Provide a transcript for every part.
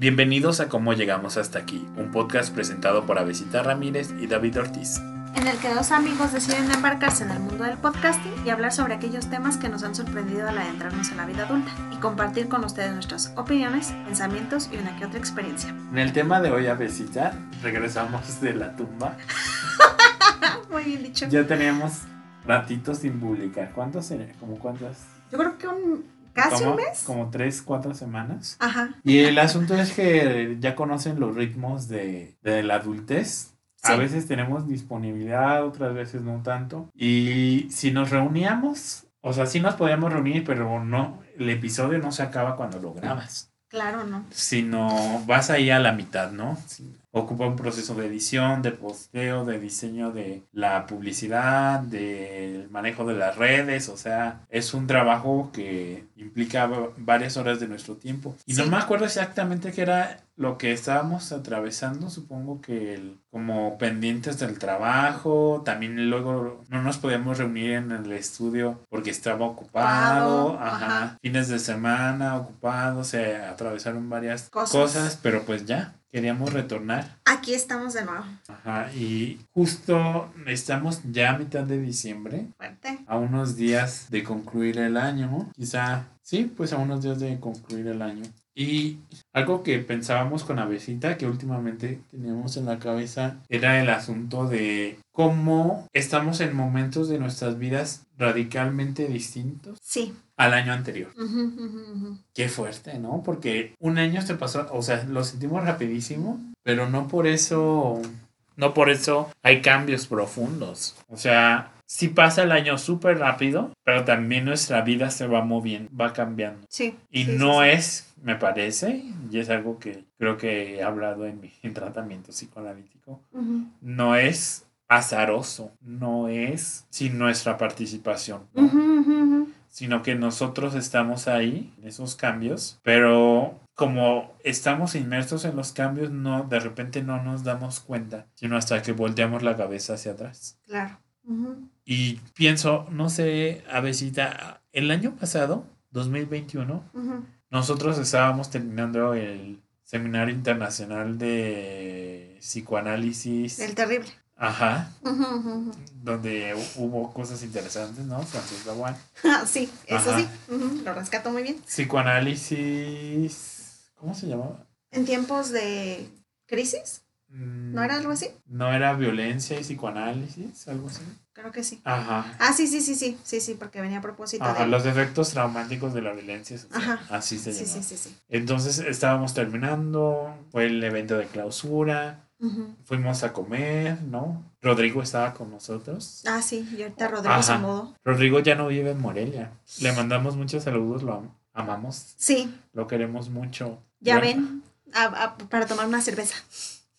Bienvenidos a Cómo Llegamos Hasta Aquí, un podcast presentado por Avesita Ramírez y David Ortiz. En el que dos amigos deciden embarcarse en el mundo del podcasting y hablar sobre aquellos temas que nos han sorprendido al adentrarnos en la vida adulta y compartir con ustedes nuestras opiniones, pensamientos y una que otra experiencia. En el tema de hoy, Avesita, regresamos de la tumba. Muy bien dicho. Ya teníamos ratitos sin publicar. ¿Cuántos serían? ¿Cómo cuántas? Yo creo que un casi como, un mes. Como tres, cuatro semanas. Ajá. Y el asunto es que ya conocen los ritmos de, de la adultez. A veces tenemos disponibilidad, otras veces no tanto. Y si nos reuníamos, o sea, sí nos podíamos reunir, pero no, el episodio no se acaba cuando lo grabas. Claro, ¿no? Sino vas ahí a la mitad, ¿no? Sí. Ocupa un proceso de edición, de posteo, de diseño de la publicidad, del manejo de las redes, o sea, es un trabajo que implica va- varias horas de nuestro tiempo. Y no Sí. me acuerdo exactamente qué era lo que estábamos atravesando, supongo que el- como pendientes del trabajo, también luego no nos podíamos reunir en el estudio porque estaba ocupado, ajá, ajá. fines de semana ocupado, se atravesaron varias Cosas. cosas, pero pues ya, queríamos retornar. Aquí estamos de nuevo. Ajá, y justo estamos ya a mitad de diciembre, Fuerte. a unos días de concluir el año, quizá, sí, pues a unos días de concluir el año. Y algo que pensábamos con Avesita, que últimamente teníamos en la cabeza, era el asunto de cómo estamos en momentos de nuestras vidas radicalmente distintos Sí. Al año anterior. Ujú, ujú, ujú. Qué fuerte, ¿no? Porque un año se pasó, o sea, lo sentimos rapidísimo, pero no por eso, no por eso hay cambios profundos. O sea, sí pasa el año súper rápido, pero también nuestra vida se va moviendo, va cambiando. Sí. Y sí, sí, no sí. es, me parece, y es algo que creo que he hablado en mi en tratamiento psicoanalítico, no es azaroso, no es sin nuestra participación. ¿no? Sino que nosotros estamos ahí en esos cambios, pero como estamos inmersos en los cambios, no de repente no nos damos cuenta, sino hasta que volteamos la cabeza hacia atrás. Claro. Ujú. Y pienso, no sé, Avesita, el año pasado, 2021, Ujú. nosotros estábamos terminando el Seminario Internacional de Psicoanálisis. El terrible. Ajá, donde hubo cosas interesantes, ¿no? Francis Lawan. Ah, sí, eso Ajá. sí. Lo rescato muy bien. Psicoanálisis. ¿Cómo se llamaba? En tiempos de crisis, Mm, ¿no era algo así? No era violencia y psicoanálisis, algo así. Creo que sí. Ajá. Ah, sí, sí, sí, sí, sí, sí, porque venía a propósito Ajá, de... los efectos traumáticos de la violencia social. Ajá. Así se Sí, llamaba. sí, sí, sí. Entonces estábamos terminando, fue el evento de clausura, Fuimos a comer, ¿no? Rodrigo estaba con nosotros. Ah, sí, y ahorita Rodrigo se Ajá. mudó. Rodrigo ya no vive en Morelia. Le mandamos muchos saludos, lo am- amamos, Sí, lo queremos mucho. ya ven, a- a- para tomar una cerveza.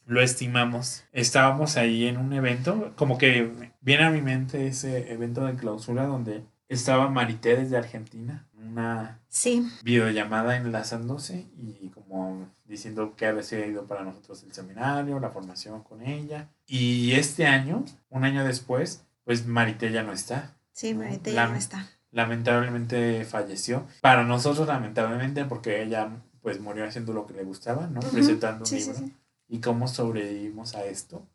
Lo estimamos. Estábamos ahí en un evento, como que viene a mi mente ese evento de clausura donde estaba Marité desde Argentina, una Sí, videollamada enlazándose y como diciendo que había sido para nosotros el seminario, la formación con ella. Y este año, un año después, pues Marité ya no está. sí, ya la- no está. Lamentablemente falleció. Para nosotros lamentablemente porque ella pues murió haciendo lo que le gustaba, ¿no? Presentando un sí, libro sí. Y cómo sobrevivimos a esto.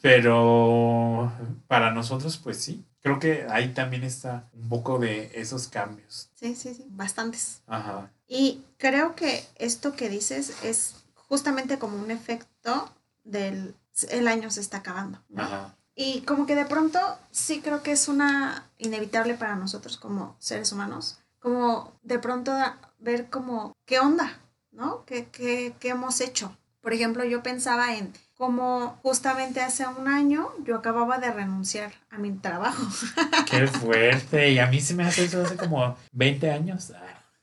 Pero para nosotros, pues sí, creo que ahí también está un poco de esos cambios. Sí, sí, sí, bastantes. Ajá. Y creo que esto que dices es justamente como un efecto del el año se está acabando. ¿no? Ajá. Y como que de pronto sí creo que es una inevitable para nosotros como seres humanos, como de pronto ver como qué onda, ¿no? ¿Qué, qué, qué hemos hecho? Por ejemplo, yo pensaba en cómo justamente hace un año yo acababa de renunciar a mi trabajo. Qué fuerte. Y a mí se me hace eso hace como 20 años.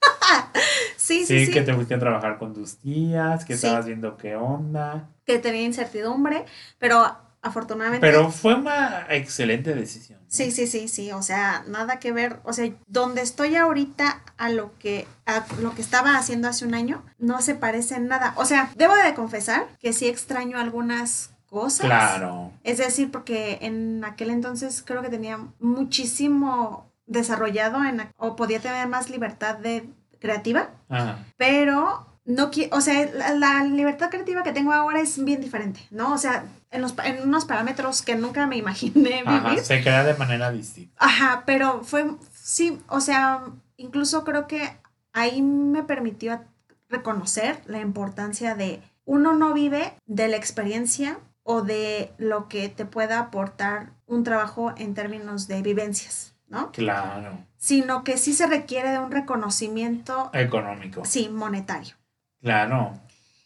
sí, sí, Sí, sí. que te fuiste a trabajar con tus tías, que Sí. estabas viendo qué onda. que tenía incertidumbre, pero afortunadamente... Pero fue una excelente decisión. ¿no? Sí, sí, sí, sí, o sea, nada que ver, o sea, donde estoy ahorita a lo que a lo que estaba haciendo hace un año no se parece en nada. O sea, debo de confesar que sí extraño algunas cosas. Claro. Es decir, porque en aquel entonces creo que tenía muchísimo desarrollado en, o podía tener más libertad de creativa, Ajá. pero no quiero, o sea, la, la libertad creativa que tengo ahora es bien diferente, ¿no? O sea, en, los, en unos parámetros que nunca me imaginé Ajá, vivir. se crea de manera distinta. Ajá, pero fue, sí, o sea, incluso creo que ahí me permitió reconocer la importancia de uno no vive de la experiencia o de lo que te pueda aportar un trabajo en términos de vivencias, ¿no? Claro. Sino que sí se requiere de un reconocimiento, Económico. sí, monetario. Claro.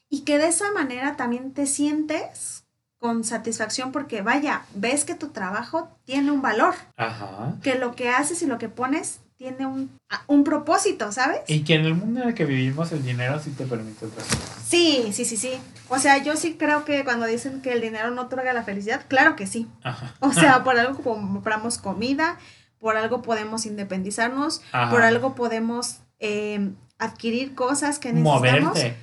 Y que de esa manera también te sientes con satisfacción porque vaya, ves que tu trabajo tiene un valor, Ajá. que lo que haces y lo que pones tiene un, un propósito, ¿sabes? Y que en el mundo en el que vivimos el dinero sí te permite otras cosas. Sí, sí, sí, sí. O sea, yo sí creo que cuando dicen que el dinero no otorga la felicidad, claro que sí. Ajá. O sea, por algo compramos comida, por algo podemos independizarnos, Ajá. por algo podemos eh, adquirir cosas que necesitamos. Moverte.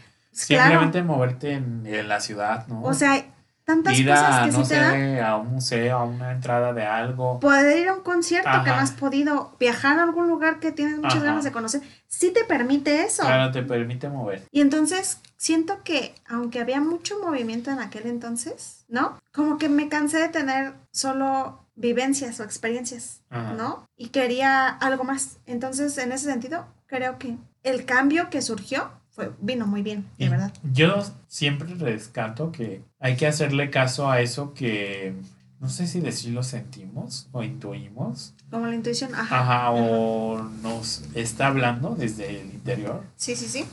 Claro. Simplemente moverte en, en la ciudad, ¿no? O sea, tantas ir cosas a, que no sí te a un museo, a una entrada de algo. Poder ir a un concierto que no has podido, viajar a algún lugar que tienes muchas Ajá. ganas de conocer, sí te permite eso. Claro, te permite mover. Y entonces siento que, aunque había mucho movimiento en aquel entonces, ¿no? Como que me cansé de tener solo vivencias o experiencias, Ajá. ¿no? Y quería algo más. Entonces, en ese sentido, creo que el cambio que surgió fue, vino muy bien, de Y verdad. Yo siempre rescato que hay que hacerle caso a eso que no sé si decirlo sentimos o intuimos. Como la intuición, ajá. Ajá, o nos está hablando desde el interior Sí, sí, sí.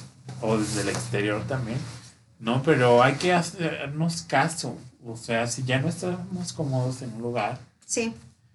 o desde el exterior también. No, pero hay que hacernos caso. O sea, si ya no estamos cómodos en un lugar, Sí,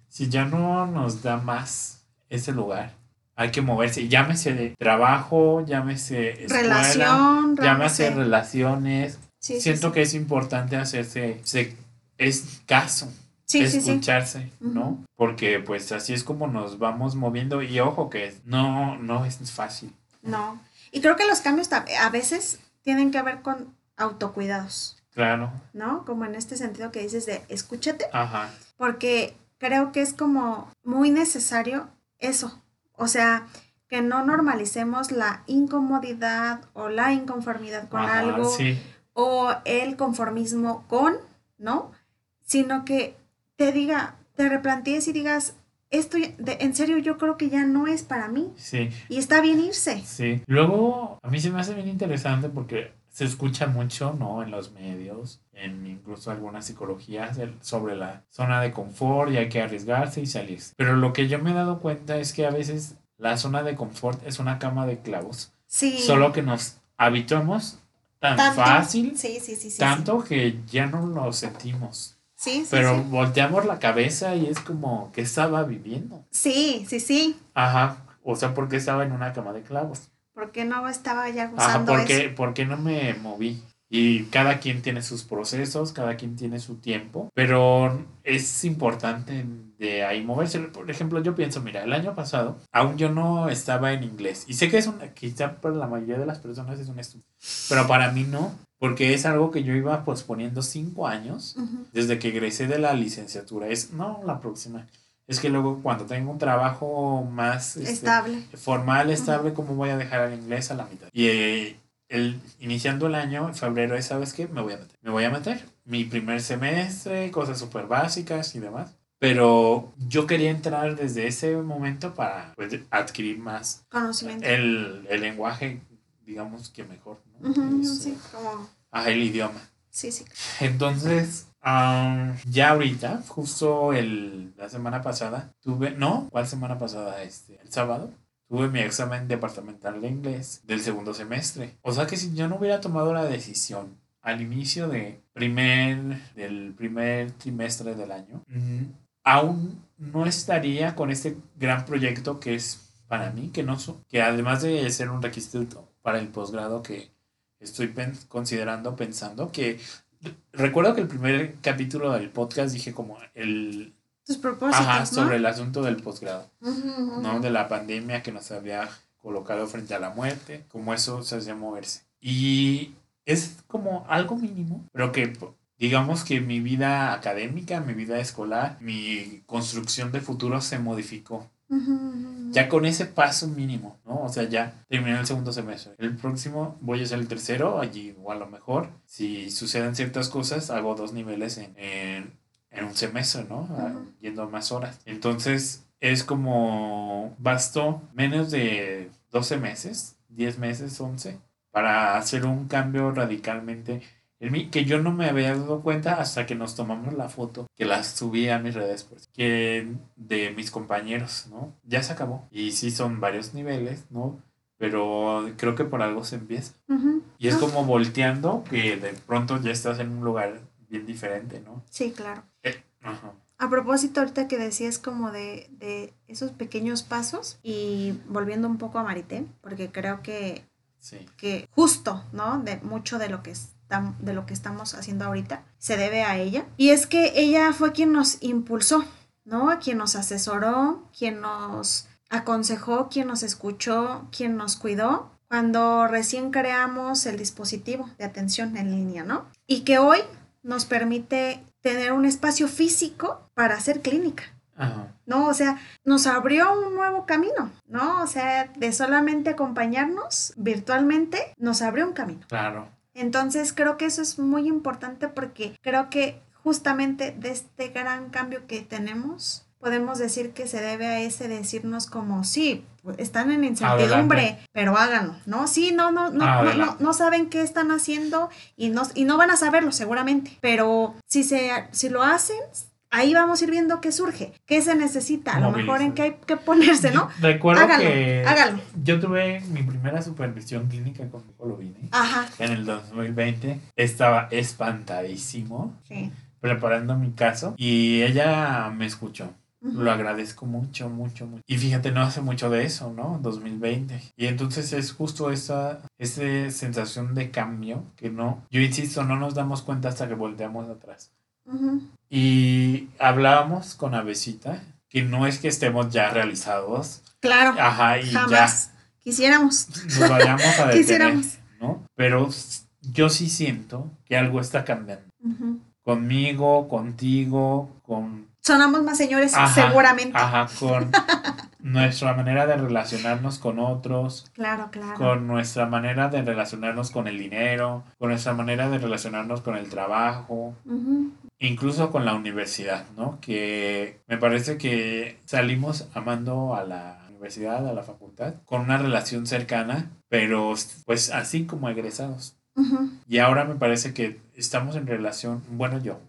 si ya no nos da más ese lugar, hay que moverse. Llámese de trabajo, llámese escuela, relación, llámese realmente. relaciones. Sí, sí, Siento sí. que es importante hacerse se- es caso, Sí, sí, sí. escucharse, ¿no? Porque pues así es como nos vamos moviendo y ojo que no, no es fácil. No. Y creo que los cambios a veces tienen que ver con autocuidados, Claro, ¿no? Como en este sentido que dices de escúchate, ajá, porque creo que es como muy necesario eso. O sea, que no normalicemos la incomodidad o la inconformidad con ajá, algo sí, o el conformismo con, ¿no? Sino que te diga, te replantees y digas, esto de- en serio yo creo que ya no es para mí sí, y está bien irse. sí. Luego, a mí se me hace bien interesante porque se escucha mucho, ¿no? En los medios, en incluso algunas psicologías sobre la zona de confort y hay que arriesgarse y salirse. Pero lo que yo me he dado cuenta es que a veces la zona de confort es una cama de clavos. Sí. Solo que nos habituamos tan Tanto. fácil, Sí, sí, sí, sí. tanto que ya no lo sentimos. Sí, sí, Pero volteamos la cabeza y es como que estaba viviendo. Sí, sí, sí. Ajá. O sea, porque estaba en una cama de clavos. Porque no estaba ya Ajá, usando porque, eso. porque no me moví. Y cada quien tiene sus procesos, cada quien tiene su tiempo, pero es importante de ahí moverse. Por ejemplo, yo pienso, mira, el año pasado aún yo no estaba en inglés. Y sé que es una, quizá para la mayoría de las personas es un estudio, pero para mí no, porque es algo que yo iba posponiendo cinco años Ujú. desde que egresé de la licenciatura. Es, no, la próxima. Es que luego cuando tengo un trabajo más este, Estable. formal, estable, ¿cómo voy a dejar el inglés a la mitad? Y eh, el, iniciando el año, en febrero, es, ¿sabes qué? Me voy a meter. Me voy a meter. Mi primer semestre, cosas súper básicas y demás. Pero yo quería entrar desde ese momento para pues, adquirir más Conocimiento. el, el lenguaje, digamos que mejor. ¿no? Es, sí, como. ajá, el idioma. Sí, sí. Entonces, am, ya ahorita, justo el, la semana pasada, tuve, no, ¿cuál semana pasada? Este, el sábado, tuve mi examen departamental de inglés del segundo semestre. O sea que si yo no hubiera tomado la decisión al inicio de primer, del primer trimestre del año, aún no estaría con este gran proyecto que es para mí, que, no, que además de ser un requisito para el posgrado que estoy pen- considerando, pensando, que recuerdo que el primer capítulo del podcast dije como el Tus propósitos, ajá, ¿no? sobre el asunto del posgrado. ¿no? De la pandemia que nos había colocado frente a la muerte, como eso se hacía moverse. Y es como algo mínimo, pero que digamos que mi vida académica, mi vida escolar, mi construcción de futuro se modificó Ya con ese paso mínimo, ¿no? O sea, ya terminé el segundo semestre. El próximo voy a hacer el tercero, allí o a lo mejor, si suceden ciertas cosas, hago dos niveles en, en, en un semestre, ¿no? Ah. Yendo más horas. Entonces, es como, bastó menos de 12 meses, 10 meses, 11, para hacer un cambio radicalmente en mí, que yo no me había dado cuenta hasta que nos tomamos la foto, que la subí a mis redes, pues, que de mis compañeros, ¿no? Ya se acabó. Y sí son varios niveles, ¿no? Pero creo que por algo se empieza. Y es No, como volteando que de pronto ya estás en un lugar bien diferente, ¿no? Sí, claro. Eh, ajá. A propósito, ahorita que decías como de, de esos pequeños pasos y volviendo un poco a Marité, porque creo que, Sí. que justo, ¿no? De mucho de lo que estam- de lo que estamos haciendo ahorita se debe a ella. Y es que ella fue quien nos impulsó, ¿no? Quien nos asesoró, quien nos aconsejó, quien nos escuchó, quien nos cuidó cuando recién creamos el dispositivo de atención en línea, ¿no? Y que hoy nos permite tener un espacio físico para hacer clínica. Ajá. ¿no? O sea, nos abrió un nuevo camino, ¿no? O sea, de solamente acompañarnos virtualmente, nos abrió un camino. Claro. Entonces, creo que eso es muy importante porque creo que justamente de este gran cambio que tenemos, podemos decir que se debe a ese decirnos como, sí, pues, están en incertidumbre, Adelante. pero háganlo, ¿no? Sí, no, no, no, no, no, no saben qué están haciendo y no, y no van a saberlo seguramente, pero si, se, si lo hacen, ahí vamos a ir viendo qué surge, qué se necesita, a lo mejor en qué hay que ponerse, ¿no? Recuerdo Hágalo, que hágalo. yo tuve mi primera supervisión clínica con Nicolo Vine Ajá, en el 2020. Estaba espantadísimo sí. preparando mi caso y ella me escuchó. Lo agradezco mucho, mucho, mucho. Y fíjate, no hace mucho de eso, ¿no? 2020. Y entonces es justo esa, esa sensación de cambio que no, yo insisto, no nos damos cuenta hasta que volteamos atrás. Y hablábamos con Avesita, que no es que estemos ya realizados, Claro, ajá, y jamás. Quisiéramos. ya nos vayamos a detener, Quisiéramos. ¿no? Pero yo sí siento que algo está cambiando. Conmigo, contigo, con Sonamos más señores, Ajá, seguramente. Ajá, con nuestra manera de relacionarnos con otros, Claro, claro. con nuestra manera de relacionarnos con el dinero, con nuestra manera de relacionarnos con el trabajo, Ujú. Incluso con la universidad, ¿no? Que me parece que salimos amando a la universidad, a la facultad, con una relación cercana, pero pues así como egresados. Y ahora me parece que estamos en relación, bueno yo,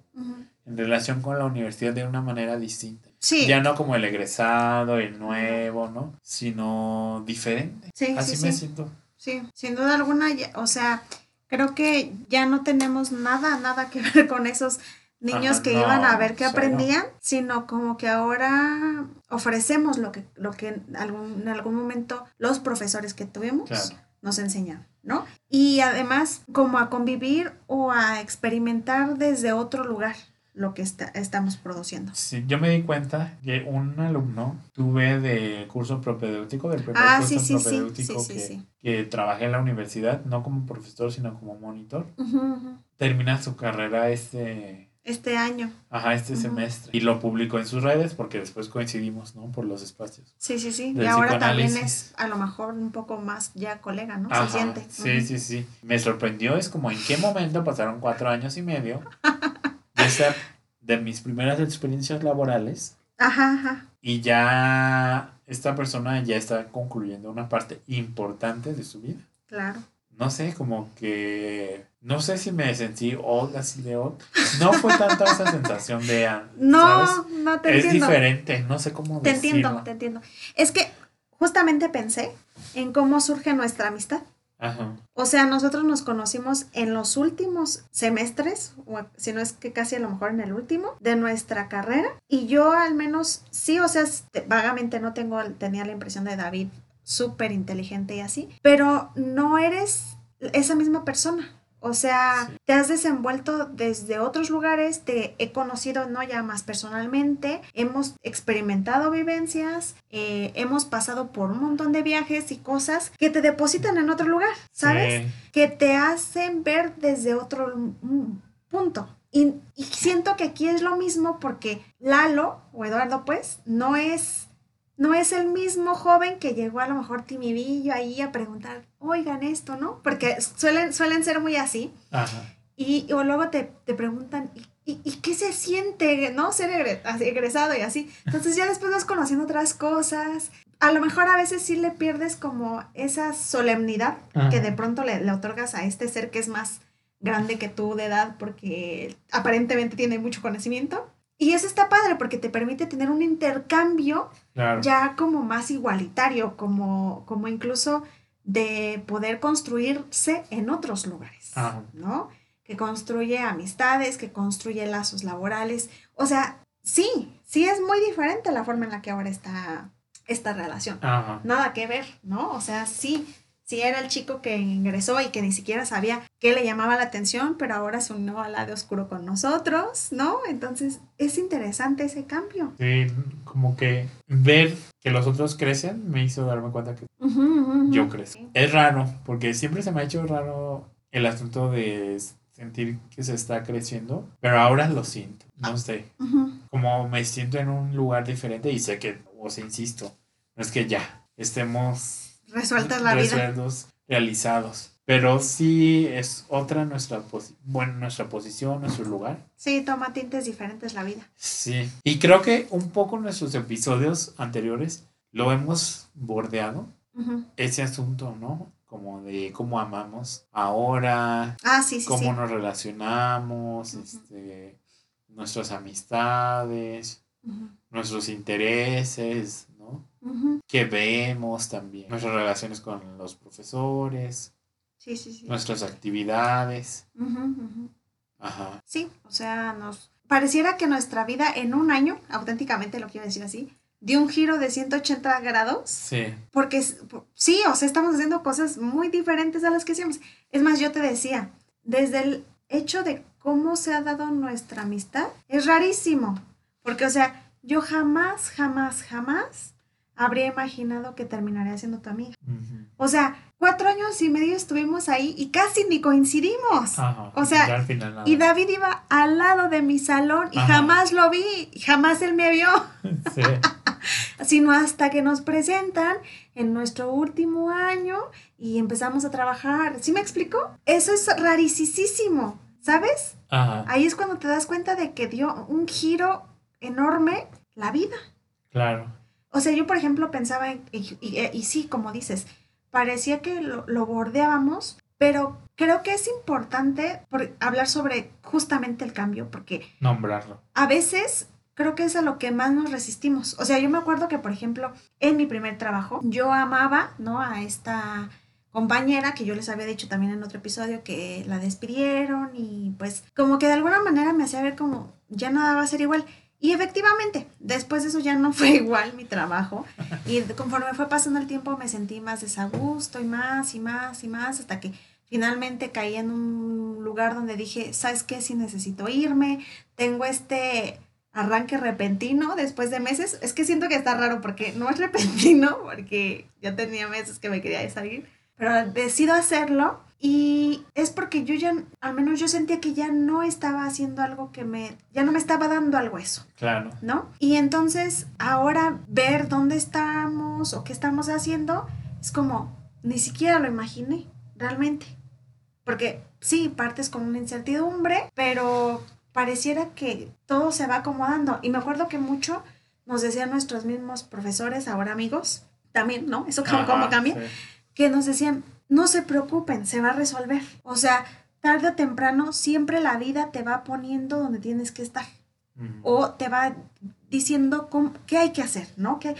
en relación con la universidad de una manera distinta. Sí. Ya no como el egresado, el nuevo, ¿no? Sino diferente. Sí, Así sí, me sí. siento. Sí, sin duda alguna, ya- o sea, creo que ya no tenemos nada, nada que ver con esos niños Ajá, que no, iban a ver qué aprendían, sino como que ahora ofrecemos lo que, lo que en algún, en algún momento los profesores que tuvimos Claro. nos enseñaron, ¿no? Y además como a convivir o a experimentar desde otro lugar lo que está- estamos produciendo. Sí, yo me di cuenta que un alumno tuve de curso propedéutico, del primer Ah, curso sí, propedéutico sí, sí, que, que trabajé en la universidad, no como profesor, sino como monitor. Termina su carrera este, Este año. ajá, este semestre y lo publicó en sus redes porque después coincidimos, ¿no? Por los espacios. Sí, sí, sí. Del y ahora también es a lo mejor un poco más ya colega, ¿no? Ajá, Se siente. Sí, sí, sí. Me sorprendió, es como en qué momento pasaron cuatro años y medio de, ser- de mis primeras experiencias laborales Ajá, ajá. y ya esta persona ya está concluyendo una parte importante de su vida. Claro. No sé, como que... No sé si me sentí old así de old. No fue tanta esa sensación de... No, ¿sabes? no te Es entiendo. diferente, no sé cómo Te decirlo. entiendo, te entiendo. Es que justamente pensé en cómo surge nuestra amistad. Ajá. O sea, nosotros nos conocimos en los últimos semestres, o si no es que casi a lo mejor en el último, de nuestra carrera. Y yo al menos, sí, o sea, este, vagamente no tengo, tenía la impresión de David súper inteligente y así, pero no eres esa misma persona. O sea, Sí. te has desenvuelto desde otros lugares, te he conocido no ya más personalmente, hemos experimentado vivencias, eh, hemos pasado por un montón de viajes y cosas que te depositan en otro lugar, ¿sabes? Sí. que te hacen ver desde otro mm, punto. Y, y siento que aquí es lo mismo porque Lalo, o Eduardo, pues, no es, no es el mismo joven que llegó a lo mejor timidillo ahí a preguntar, oigan esto, ¿no? Porque suelen, suelen ser muy así. Ajá. Y o luego te, te preguntan, ¿y, ¿y, qué se siente, no? Ser egresado y así. Entonces ya después vas conociendo otras cosas. A lo mejor a veces sí le pierdes como esa solemnidad que de pronto le, le otorgas a este ser que es más grande que tú de edad porque aparentemente tiene mucho conocimiento. Y eso está padre porque te permite tener un intercambio ya como más igualitario, como, como incluso de poder construirse en otros lugares, ¿no? que construye amistades, que construye lazos laborales. O sea, sí, sí es muy diferente la forma en la que ahora está esta relación. Nada que ver, ¿no? O sea, sí, sí era el chico que ingresó y que ni siquiera sabía qué le llamaba la atención, pero ahora se unió al lado oscuro con nosotros, ¿no? Entonces, es interesante ese cambio. Sí, como que ver que los otros crecen me hizo darme cuenta que yo crezco. Es raro, porque siempre se me ha hecho raro el asunto de sentir que se está creciendo, pero ahora lo siento, no sé, como me siento en un lugar diferente y sé que, o sea, insisto, no es que ya estemos resueltas la vida. realizados, pero sí es otra nuestra, bueno, nuestra posición, nuestro lugar. Sí, toma tintes diferentes la vida. Sí, y creo que un poco en nuestros episodios anteriores lo hemos bordeado, ese asunto, ¿no? como de cómo amamos ahora, ah, cómo nos relacionamos, este, nuestras amistades, nuestros intereses, ¿no? Que vemos también, nuestras relaciones con los profesores, nuestras actividades. Ajá. Sí, o sea, nos pareciera que nuestra vida en un año, auténticamente lo quiero decir así, dio un giro de 180 grados. Sí. Porque sí, o sea, estamos haciendo cosas muy diferentes a las que hacíamos. Es más, yo te decía, desde el hecho de cómo se ha dado nuestra amistad, es rarísimo. Porque, o sea, yo jamás, jamás, jamás habría imaginado que terminaría siendo tu amiga. O sea, cuatro años y medio estuvimos ahí y casi ni coincidimos. o sea, y David iba al lado de mi salón y jamás lo vi, jamás él me vio. Sí. Sino hasta que nos presentan en nuestro último año y empezamos a trabajar. ¿Sí me explico? Eso es rarísimo, ¿sabes? Ahí es cuando te das cuenta de que dio un giro enorme la vida. Claro. O sea, yo por ejemplo pensaba, en, y, sí, como dices, parecía que lo, bordeábamos, pero creo que es importante hablar sobre justamente el cambio, porque... Nombrarlo. A veces creo que es a lo que más nos resistimos. O sea, yo me acuerdo que, por ejemplo, en mi primer trabajo, yo amaba, ¿no? A esta compañera que yo les había dicho también en otro episodio que la despidieron y pues como que de alguna manera me hacía ver como ya nada va a ser igual. Y efectivamente, después de eso ya no fue igual mi trabajo. Y conforme fue pasando el tiempo me sentí más desagusto y más y más y más hasta que finalmente caí en un lugar donde dije, ¿sabes qué? Si necesito irme, tengo este arranque repentino después de meses. Es que siento que está raro porque no es repentino, porque ya tenía meses que me quería salir, pero decido hacerlo y es porque yo ya, al menos yo sentía que ya no estaba haciendo algo que me, ya no me estaba dando algo eso. Claro. ¿No? Y entonces ahora ver dónde estamos o qué estamos haciendo es como, ni siquiera lo imaginé, realmente. Porque sí, partes con una incertidumbre, pero pareciera que todo se va acomodando. Y me acuerdo que mucho nos decían nuestros mismos profesores, ahora amigos, también, ¿no? Eso como, cambia, que nos decían, no se preocupen, se va a resolver. O sea, tarde o temprano siempre la vida te va poniendo donde tienes que estar. O te va diciendo cómo, qué hay que hacer, ¿no? Que,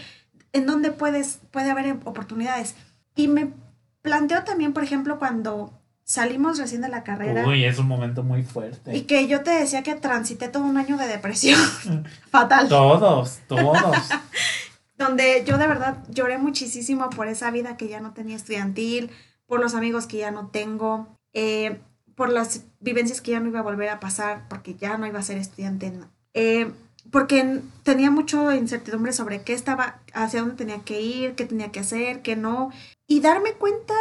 en dónde puedes, puede haber oportunidades. Y me planteo también, por ejemplo, cuando salimos recién de la carrera. Uy, es un momento muy fuerte. Y que yo te decía que transité todo un año de depresión. Fatal. Todos, todos. Donde yo de verdad lloré muchísimo por esa vida que ya no tenía estudiantil, por los amigos que ya no tengo, eh, por las vivencias que ya no iba a volver a pasar, porque ya no iba a ser estudiante, eh, porque tenía mucha incertidumbre sobre qué estaba, hacia dónde tenía que ir, qué tenía que hacer, qué no, y darme cuenta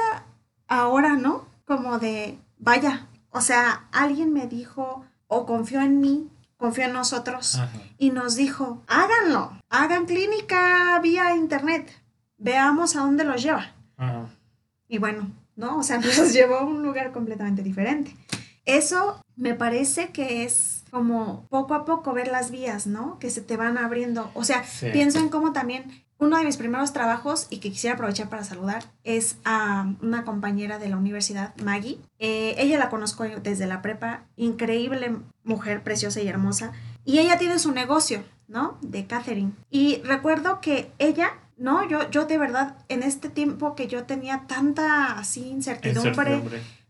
ahora, ¿no? Como de, vaya, o sea, alguien me dijo o confió en mí confió en nosotros y nos dijo, háganlo, hagan clínica vía internet, veamos a dónde los lleva. Y bueno, ¿no? O sea, nos llevó a un lugar completamente diferente. Eso me parece que es como poco a poco ver las vías, ¿no? Que se te van abriendo. O sea, pienso en cómo también uno de mis primeros trabajos y que quisiera aprovechar para saludar es a una compañera de la universidad, Maggie. Eh, ella la conozco desde la prepa, increíble mujer, preciosa y hermosa. Y ella tiene su negocio, ¿no? De Catherine. Y recuerdo que ella, ¿no? Yo, yo de verdad, en este tiempo que yo tenía tanta así incertidumbre,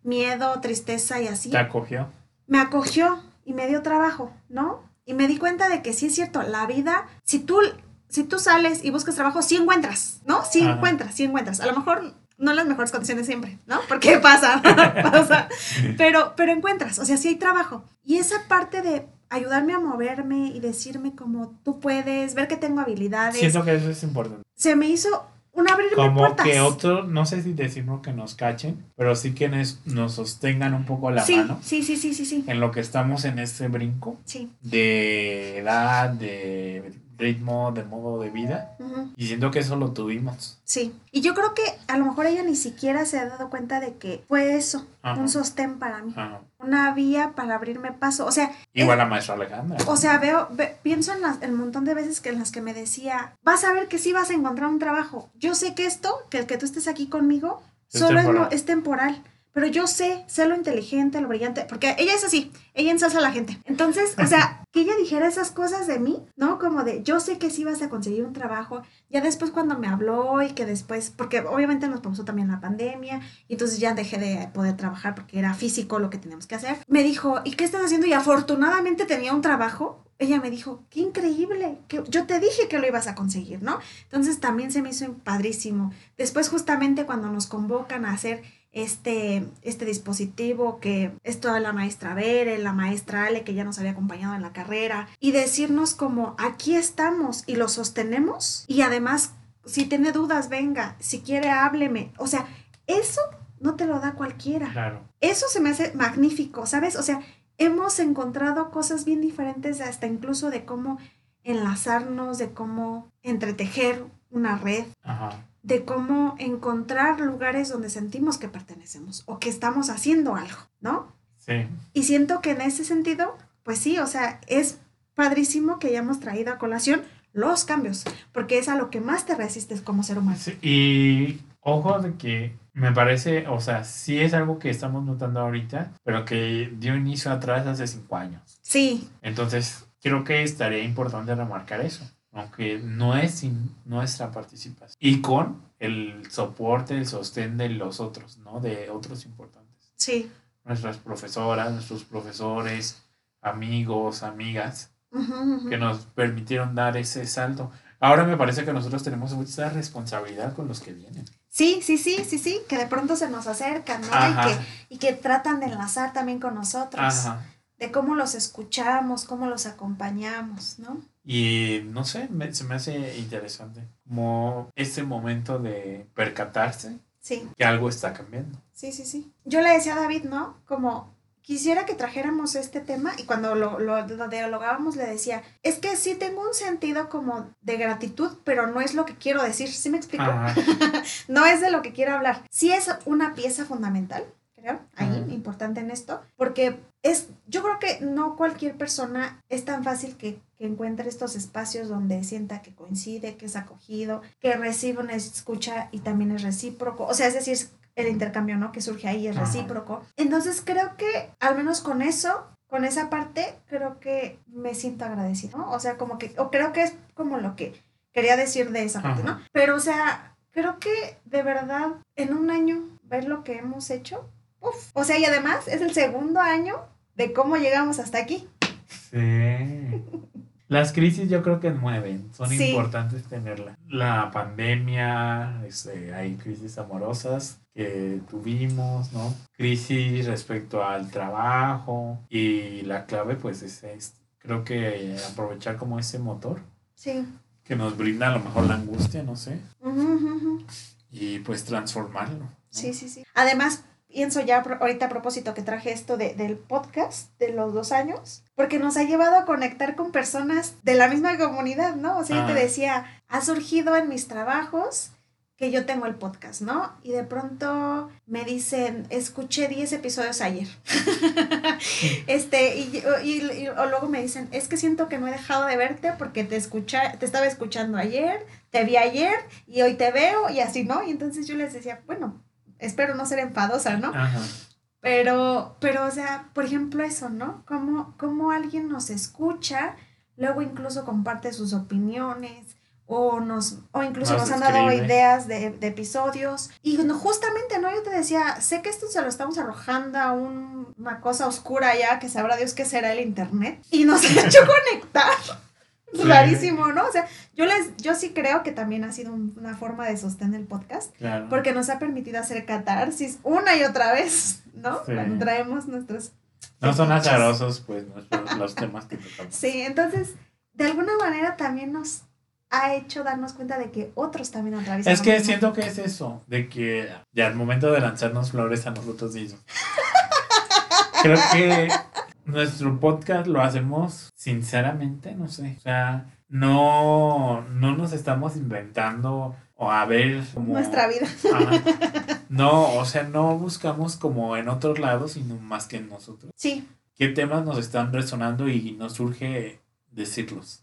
miedo, tristeza y así. ¿Te acogió? Me acogió y me dio trabajo, ¿no? Y me di cuenta de que sí es cierto, la vida, si tú si tú sales y buscas trabajo, sí encuentras, ¿no? Sí encuentras, sí encuentras. A lo mejor no en las mejores condiciones siempre, ¿no? Porque pasa, pasa. Pero, pero encuentras, o sea, sí hay trabajo. Y esa parte de ayudarme a moverme y decirme como tú puedes, ver que tengo habilidades. Siento que eso es importante. Se me hizo un abrirme Como que otro, no sé si decimos que nos cachen, pero sí que nos, sostengan un poco la mano. Sí, sí, sí, sí, sí. En lo que estamos en este brinco. Sí. De edad, de ritmo, de modo de vida. Y siento que eso lo tuvimos. Sí. Y yo creo que a lo mejor ella ni siquiera se ha dado cuenta de que fue eso, un sostén para mí. Una vía para abrirme paso. O sea. Igual la maestra Alejandra. O sea, veo, pienso en el montón de veces que en las que me decía, vas a ver que sí vas a encontrar un trabajo. Yo sé que esto, que el que tú estés aquí conmigo, solo es temporal pero yo sé, sé lo inteligente, lo brillante, porque ella es así, ella ensalza a la gente. Entonces, o sea, que ella dijera esas cosas de mí, ¿no? Como de, yo sé que sí vas a conseguir un trabajo. Ya después cuando me habló y que después, porque obviamente nos pausó también la pandemia, y entonces ya dejé de poder trabajar porque era físico lo que teníamos que hacer. Me dijo, ¿y qué estás haciendo? Y afortunadamente tenía un trabajo. Ella me dijo, qué increíble, que yo te dije que lo ibas a conseguir, ¿no? Entonces también se me hizo padrísimo. Después justamente cuando nos convocan a hacer este, este dispositivo que es toda la maestra Bere, la maestra Ale que ya nos había acompañado en la carrera y decirnos como aquí estamos y lo sostenemos y además si tiene dudas venga, si quiere hábleme, o sea, eso no te lo da cualquiera. Claro. Eso se me hace magnífico, ¿sabes? O sea, hemos encontrado cosas bien diferentes hasta incluso de cómo enlazarnos, de cómo entretejer una red. Ajá de cómo encontrar lugares donde sentimos que pertenecemos o que estamos haciendo algo, ¿no? Sí. Y siento que en ese sentido, pues sí, o sea, es padrísimo que hayamos traído a colación los cambios, porque es a lo que más te resistes como ser humano. y ojo de que me parece, o sea, sí es algo que estamos notando ahorita, pero que dio inicio atrás hace cinco años. Sí. Entonces, creo que estaría importante remarcar eso aunque no es sin nuestra participación. Y con el soporte, el sostén de los otros, ¿no? De otros importantes. Sí. Nuestras profesoras, nuestros profesores, amigos, amigas, que nos permitieron dar ese salto. Ahora me parece que nosotros tenemos mucha responsabilidad con los que vienen. Sí, sí, sí, sí, sí, que de pronto se nos acercan, ¿no? Y que, y que, tratan de enlazar también con nosotros. Ajá. De cómo los escuchamos, cómo los acompañamos, ¿no? Y no sé, se me hace interesante como este momento de percatarse sí. que algo está cambiando. Sí, sí, sí. Yo le decía a David, ¿no? Como quisiera que trajéramos este tema y cuando lo, lo, dialogábamos le decía, es que sí tengo un sentido como de gratitud, pero no es lo que quiero decir, ¿sí me explico? no es de lo que quiero hablar. Sí es una pieza fundamental, creo, ahí, importante en esto, porque es, yo creo que no cualquier persona es tan fácil que, encuentre estos espacios donde sienta que coincide, que es acogido, que recibe una escucha y también es recíproco. O sea, es decir, el intercambio, ¿no? Que surge ahí es recíproco. Entonces creo que al menos con eso, con esa parte, creo que me siento agradecido, ¿no? O sea, como que, o creo que es como lo que quería decir de esa parte, ¿no? Pero, o sea, creo que de verdad en un año ver lo que hemos hecho Uf. O sea, y además es el segundo año de cómo llegamos hasta aquí. Sí. Las crisis yo creo que mueven, son importantes tenerla. La pandemia, este, hay crisis amorosas que tuvimos, ¿no? Crisis respecto al trabajo y la clave pues es, creo que aprovechar como ese motor. Sí. Que nos brinda a lo mejor la angustia, no sé. Y pues transformarlo. Sí, sí, sí. Además, pienso ya ahorita a propósito que traje esto de, del podcast de los dos años, porque nos ha llevado a conectar con personas de la misma comunidad, ¿no? O sea, yo te Ah. decía, ha surgido en mis trabajos que yo tengo el podcast, ¿no? Y de pronto me dicen, escuché 10 episodios ayer. este, y, y- y- o luego me dicen, es que siento que no he dejado de verte porque te escucha, te estaba escuchando ayer, te vi ayer y hoy te veo y así, ¿no? Y entonces yo les decía, bueno, espero no ser enfadosa, ¿no? Ajá. Pero, pero, o sea, por ejemplo, eso, ¿no? Como, como alguien nos escucha, luego incluso comparte sus opiniones, o nos, o incluso Nos nos, han dado ideas de, de episodios. Y justamente, ¿no? Yo te decía, sé que esto se lo estamos arrojando a un- una cosa oscura ya, que sabrá Dios qué será el internet. Y nos ha hecho conectar. Sí. Rarísimo, ¿no? O sea, yo les, yo sí creo que también ha sido un- una forma de sostener el podcast Claro. porque nos ha permitido hacer catarsis una y otra vez, ¿no? Sí. Cuando traemos nuestros... no son azarosos, pues, nuestros- los temas que tocamos. Sí, entonces, de alguna manera también nos ha hecho darnos cuenta de que otros también atraviesan. Es que mismo. siento que es eso, de que ya al momento de lanzarnos flores a nosotros mismos. Creo que nuestro podcast lo hacemos sinceramente, no sé. O sea, no, no nos estamos inventando o a ver como... Nuestra vida. No, o sea, no buscamos como en otros lados, sino más que en nosotros. Sí. ¿Qué temas nos están resonando y nos surge decirlos?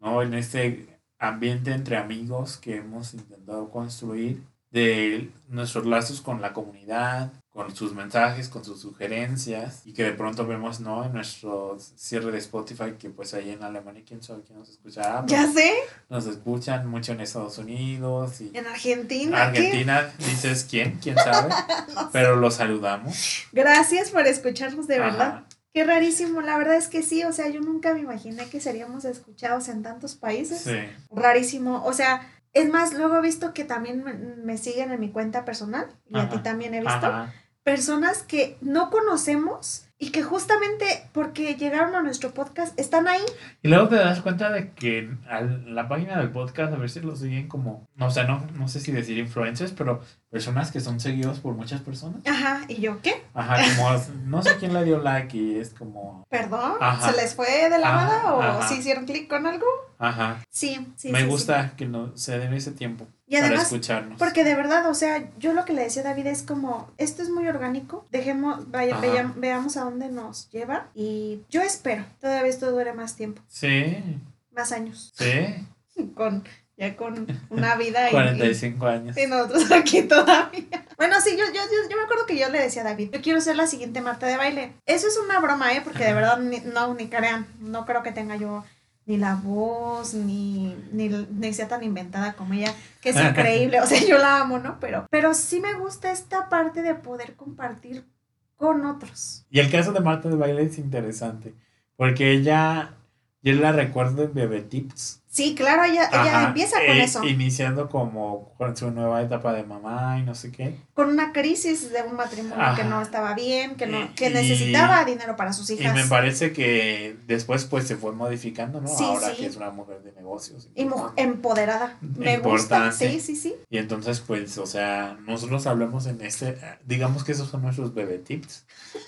¿no? En este ambiente entre amigos que hemos intentado construir, de nuestros lazos con la comunidad, con sus mensajes, con sus sugerencias, y que de pronto vemos, ¿no? En nuestro cierre de Spotify, que pues ahí en Alemania, ¿quién sabe quién nos escucha? Ah, pues, Ya sé, Nos escuchan mucho en Estados Unidos y en Argentina. ¿qué? Argentina, dices quién, quién sabe, pero los saludamos. Gracias por escucharnos de verdad. Qué rarísimo, la verdad es que sí, o sea, yo nunca me imaginé que seríamos escuchados en tantos países. Sí, Rarísimo, o sea, es más, luego he visto que también me, me siguen en mi cuenta personal, y a ti también he visto, ajá, personas que no conocemos y que justamente porque llegaron a nuestro podcast están ahí. Y luego te das cuenta de que a la página del podcast a veces lo siguen como, no, o sea, no, no sé si decir influencers, pero personas que son seguidos por muchas personas. Ajá, y yo, ¿qué? Ajá, como no sé quién le dio like y es como, ¿Perdón? Ajá. ¿Se les fue de la nada o ajá. si hicieron clic con algo? ajá, Sí, sí. me sí, sí. gusta que no se den ese tiempo Y para además, escucharnos. Porque de verdad, o sea, yo lo que le decía a David es como, esto es muy orgánico, dejemos, vaya, vea- veamos a dónde nos lleva y yo espero, todavía esto dure más tiempo, Sí, más años, sí, con, ya con una vida y, 45 años. y, y nosotros aquí todavía. Bueno, sí, yo, yo, yo, yo me acuerdo que yo le decía a David, yo quiero ser la siguiente Marta de baile. Eso es una broma, ¿eh? Porque de verdad, no, ni crean, no creo que tenga yo ni la voz, ni, ni, ni sea tan inventada como ella, que es increíble, o sea, yo la amo, ¿no? Pero, pero sí me gusta esta parte de poder compartir con otros. Y el caso de Marta de Baile es interesante, porque ella, yo la recuerdo en Bebé Tips. Sí, claro, ella, ella empieza con eh, eso, Iniciando como con su nueva etapa de mamá y no sé qué. con una crisis de un matrimonio que no estaba bien, que, no, que Y- necesitaba dinero para sus Y hijas. me parece que después pues se fue modificando, ¿no? Sí, Ahora sí. que es una mujer de negocios. Y mu- empoderada. Me gusta. Sí, sí, sí. Y entonces pues, o sea, nosotros hablamos en este, digamos que esos son nuestros bebé tips.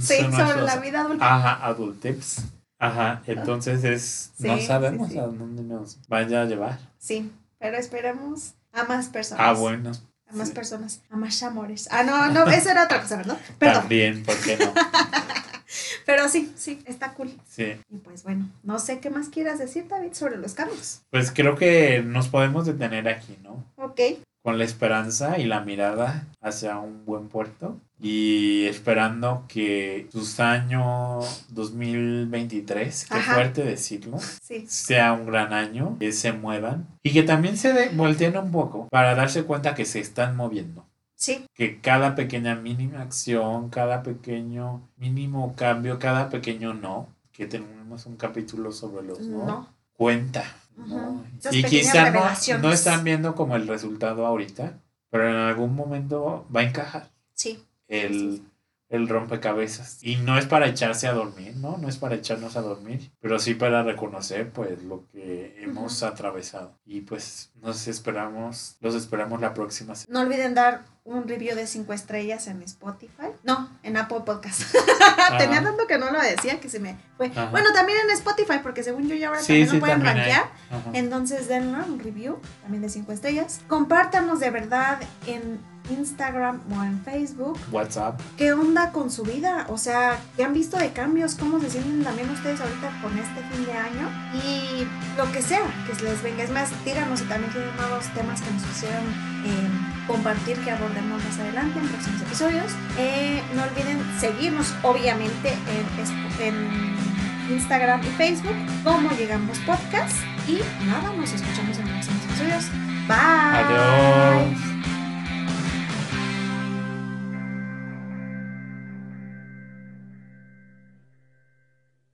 Sí, Son sobre nuestros- la vida adulta. Ajá, adult tips. Ajá, entonces es, no sabemos sí, sí. a dónde nos vaya a llevar. Sí, pero esperemos a más personas. Ah, bueno. A más personas, a más amores. Ah, no, no, eso era otra cosa, ¿verdad? Perdón. También, ¿por qué no? Pero sí, sí, está cool. Sí. Y pues bueno, no sé qué más quieras decir, David, sobre los cambios. Pues creo que nos podemos detener aquí, ¿no? Ok, con la esperanza y la mirada hacia un buen puerto y esperando que tus años 2023, qué Ajá. fuerte decirlo, sí. sea un gran año, que se muevan y que también se de- volteen un poco para darse cuenta que se están moviendo. Sí, Que cada pequeña mínima acción, cada pequeño mínimo cambio, cada pequeño no, que tenemos un capítulo sobre los no, no. cuenta. ¿No? Y quizá no, no están viendo como el resultado ahorita, pero en algún momento va a encajar Sí, el, el rompecabezas. Y no es para echarse a dormir, ¿no? No es para echarnos a dormir, pero sí para reconocer pues lo que hemos atravesado. Y pues nos esperamos, los esperamos la próxima semana. No olviden dar un review de 5 estrellas en Spotify. No, en Apple Podcast. Tenía tanto que no lo decía que se me fue. Bueno, también en Spotify, porque según yo ya ahora también lo pueden rankear. Entonces den un review también de 5 estrellas. Compártanos de verdad en Instagram o en Facebook. WhatsApp. ¿Qué onda con su vida? O sea, ¿qué han visto de cambios? ¿Cómo se sienten también ustedes ahorita con este fin de año? Y lo que sea que les venga. Es más, díganos si también tienen nuevos temas que nos quisieran eh, compartir que abordemos más adelante en próximos episodios. Eh, no olviden seguirnos, obviamente, en, Instagram y Facebook como Llegamos Podcast. Y nada, nos escuchamos en próximos episodios. Bye. Adiós.